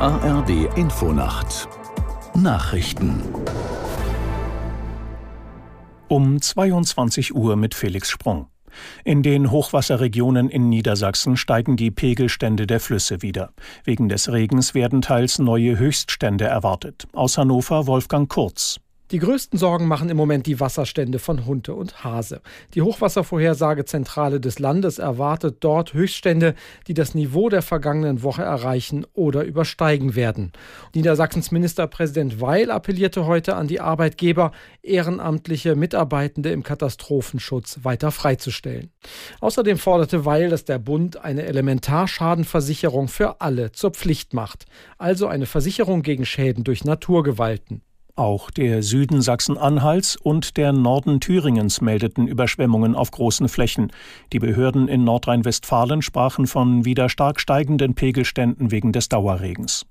ARD Infonacht Nachrichten um 22 Uhr mit Felix Sprung. In den Hochwasserregionen in Niedersachsen steigen die Pegelstände der Flüsse wieder. Wegen des Regens werden teils neue Höchststände erwartet. Aus Hannover Wolfgang Kurz. Die größten Sorgen machen im Moment die Wasserstände von Hunte und Hase. Die Hochwasservorhersagezentrale des Landes erwartet dort Höchststände, die das Niveau der vergangenen Woche erreichen oder übersteigen werden. Niedersachsens Ministerpräsident Weil appellierte heute an die Arbeitgeber, ehrenamtliche Mitarbeitende im Katastrophenschutz weiter freizustellen. Außerdem forderte Weil, dass der Bund eine Elementarschadenversicherung für alle zur Pflicht macht, also eine Versicherung gegen Schäden durch Naturgewalten. Auch der Süden Sachsen-Anhalts und der Norden Thüringens meldeten Überschwemmungen auf großen Flächen. Die Behörden in Nordrhein-Westfalen sprachen von wieder stark steigenden Pegelständen wegen des Dauerregens.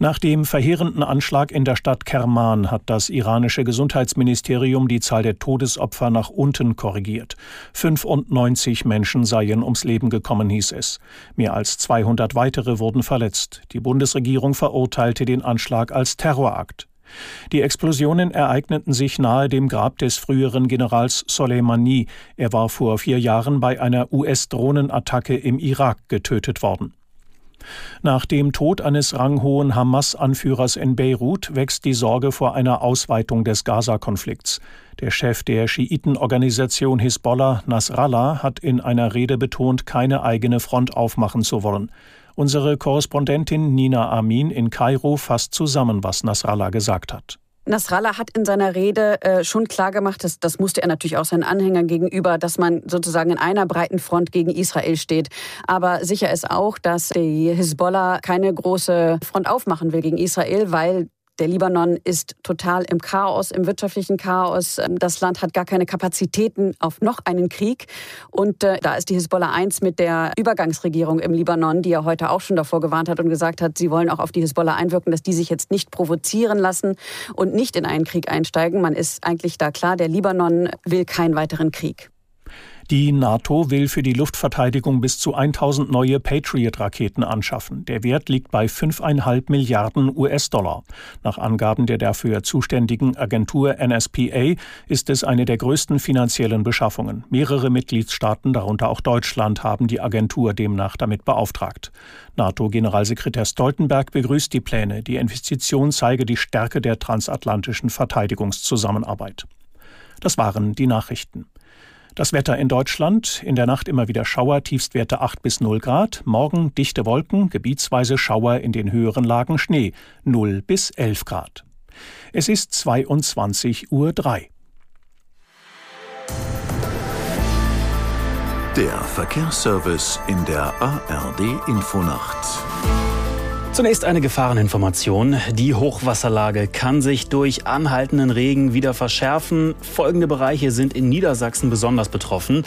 Nach dem verheerenden Anschlag in der Stadt Kerman hat das iranische Gesundheitsministerium die Zahl der Todesopfer nach unten korrigiert. 95 Menschen seien ums Leben gekommen, hieß es. Mehr als 200 weitere wurden verletzt. Die Bundesregierung verurteilte den Anschlag als Terrorakt. Die Explosionen ereigneten sich nahe dem Grab des früheren Generals Soleimani. Er war vor vier Jahren bei einer US-Drohnenattacke im Irak getötet worden. Nach dem Tod eines ranghohen Hamas-Anführers in Beirut wächst die Sorge vor einer Ausweitung des Gaza-Konflikts. Der Chef der Schiitenorganisation Hisbollah, Nasrallah, hat in einer Rede betont, keine eigene Front aufmachen zu wollen. Unsere Korrespondentin Nina Amin in Kairo fasst zusammen, was Nasrallah gesagt hat. Nasrallah hat in seiner Rede äh, schon klargemacht, dass, das musste er natürlich auch seinen Anhängern gegenüber, dass man sozusagen in einer breiten Front gegen Israel steht. Aber sicher ist auch, dass die Hisbollah keine große Front aufmachen will gegen Israel, weil der Libanon ist total im Chaos, im wirtschaftlichen Chaos. Ähm, das Land hat gar keine Kapazitäten auf noch einen Krieg. Und äh, da ist die Hisbollah eins mit der Übergangsregierung im Libanon, die ja heute auch schon davor gewarnt hat und gesagt hat, sie wollen auch auf die Hisbollah einwirken, dass die sich jetzt nicht provozieren lassen und nicht in einen Krieg einsteigen. Man ist eigentlich da klar, der Libanon will keinen weiteren Krieg. Die NATO will für die Luftverteidigung bis zu 1000 neue Patriot-Raketen anschaffen. Der Wert liegt bei 5,5 Milliarden US-Dollar. Nach Angaben der dafür zuständigen Agentur NSPA ist es eine der größten finanziellen Beschaffungen. Mehrere Mitgliedstaaten, darunter auch Deutschland, haben die Agentur demnach damit beauftragt. NATO-Generalsekretär Stoltenberg begrüßt die Pläne. Die Investition zeige die Stärke der transatlantischen Verteidigungszusammenarbeit. Das waren die Nachrichten. Das Wetter in Deutschland. In der Nacht immer wieder Schauer, Tiefstwerte 8 bis 0 Grad. Morgen dichte Wolken, gebietsweise Schauer in den höheren Lagen Schnee 0 bis 11 Grad. Es ist 22.03 Uhr. Der Verkehrsservice in der ARD Infonacht. Zunächst eine Gefahreninformation. Die Hochwasserlage kann sich durch anhaltenden Regen wieder verschärfen. Folgende Bereiche sind in Niedersachsen besonders betroffen.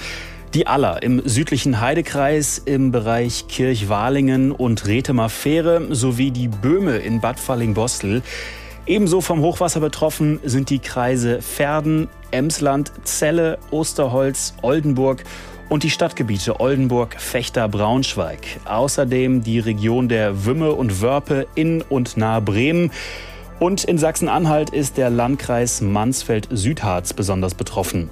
Die Aller im südlichen Heidekreis im Bereich Kirchwalingen und Rethemer Fähre sowie die Böhme in Bad Falling-Bostel. Ebenso vom Hochwasser betroffen sind die Kreise Verden, Emsland, Celle, Osterholz, Oldenburg und die Stadtgebiete Oldenburg, Fechter, Braunschweig. Außerdem die Region der Wümme und Wörpe in und nahe Bremen. Und in Sachsen-Anhalt ist der Landkreis Mansfeld-Südharz besonders betroffen.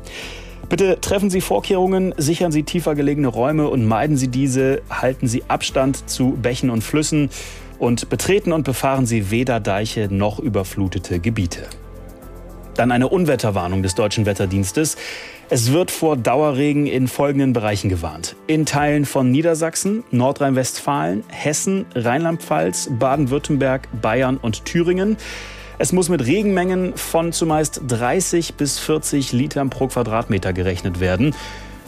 Bitte treffen Sie Vorkehrungen, sichern Sie tiefer gelegene Räume und meiden Sie diese, halten Sie Abstand zu Bächen und Flüssen und betreten und befahren Sie weder Deiche noch überflutete Gebiete. Dann eine Unwetterwarnung des Deutschen Wetterdienstes. Es wird vor Dauerregen in folgenden Bereichen gewarnt. In Teilen von Niedersachsen, Nordrhein-Westfalen, Hessen, Rheinland-Pfalz, Baden-Württemberg, Bayern und Thüringen. Es muss mit Regenmengen von zumeist 30 bis 40 Litern pro Quadratmeter gerechnet werden.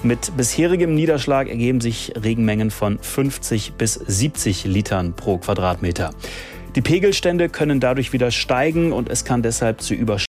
Mit bisherigem Niederschlag ergeben sich Regenmengen von 50 bis 70 Litern pro Quadratmeter. Die Pegelstände können dadurch wieder steigen und es kann deshalb zu Überschwemmungen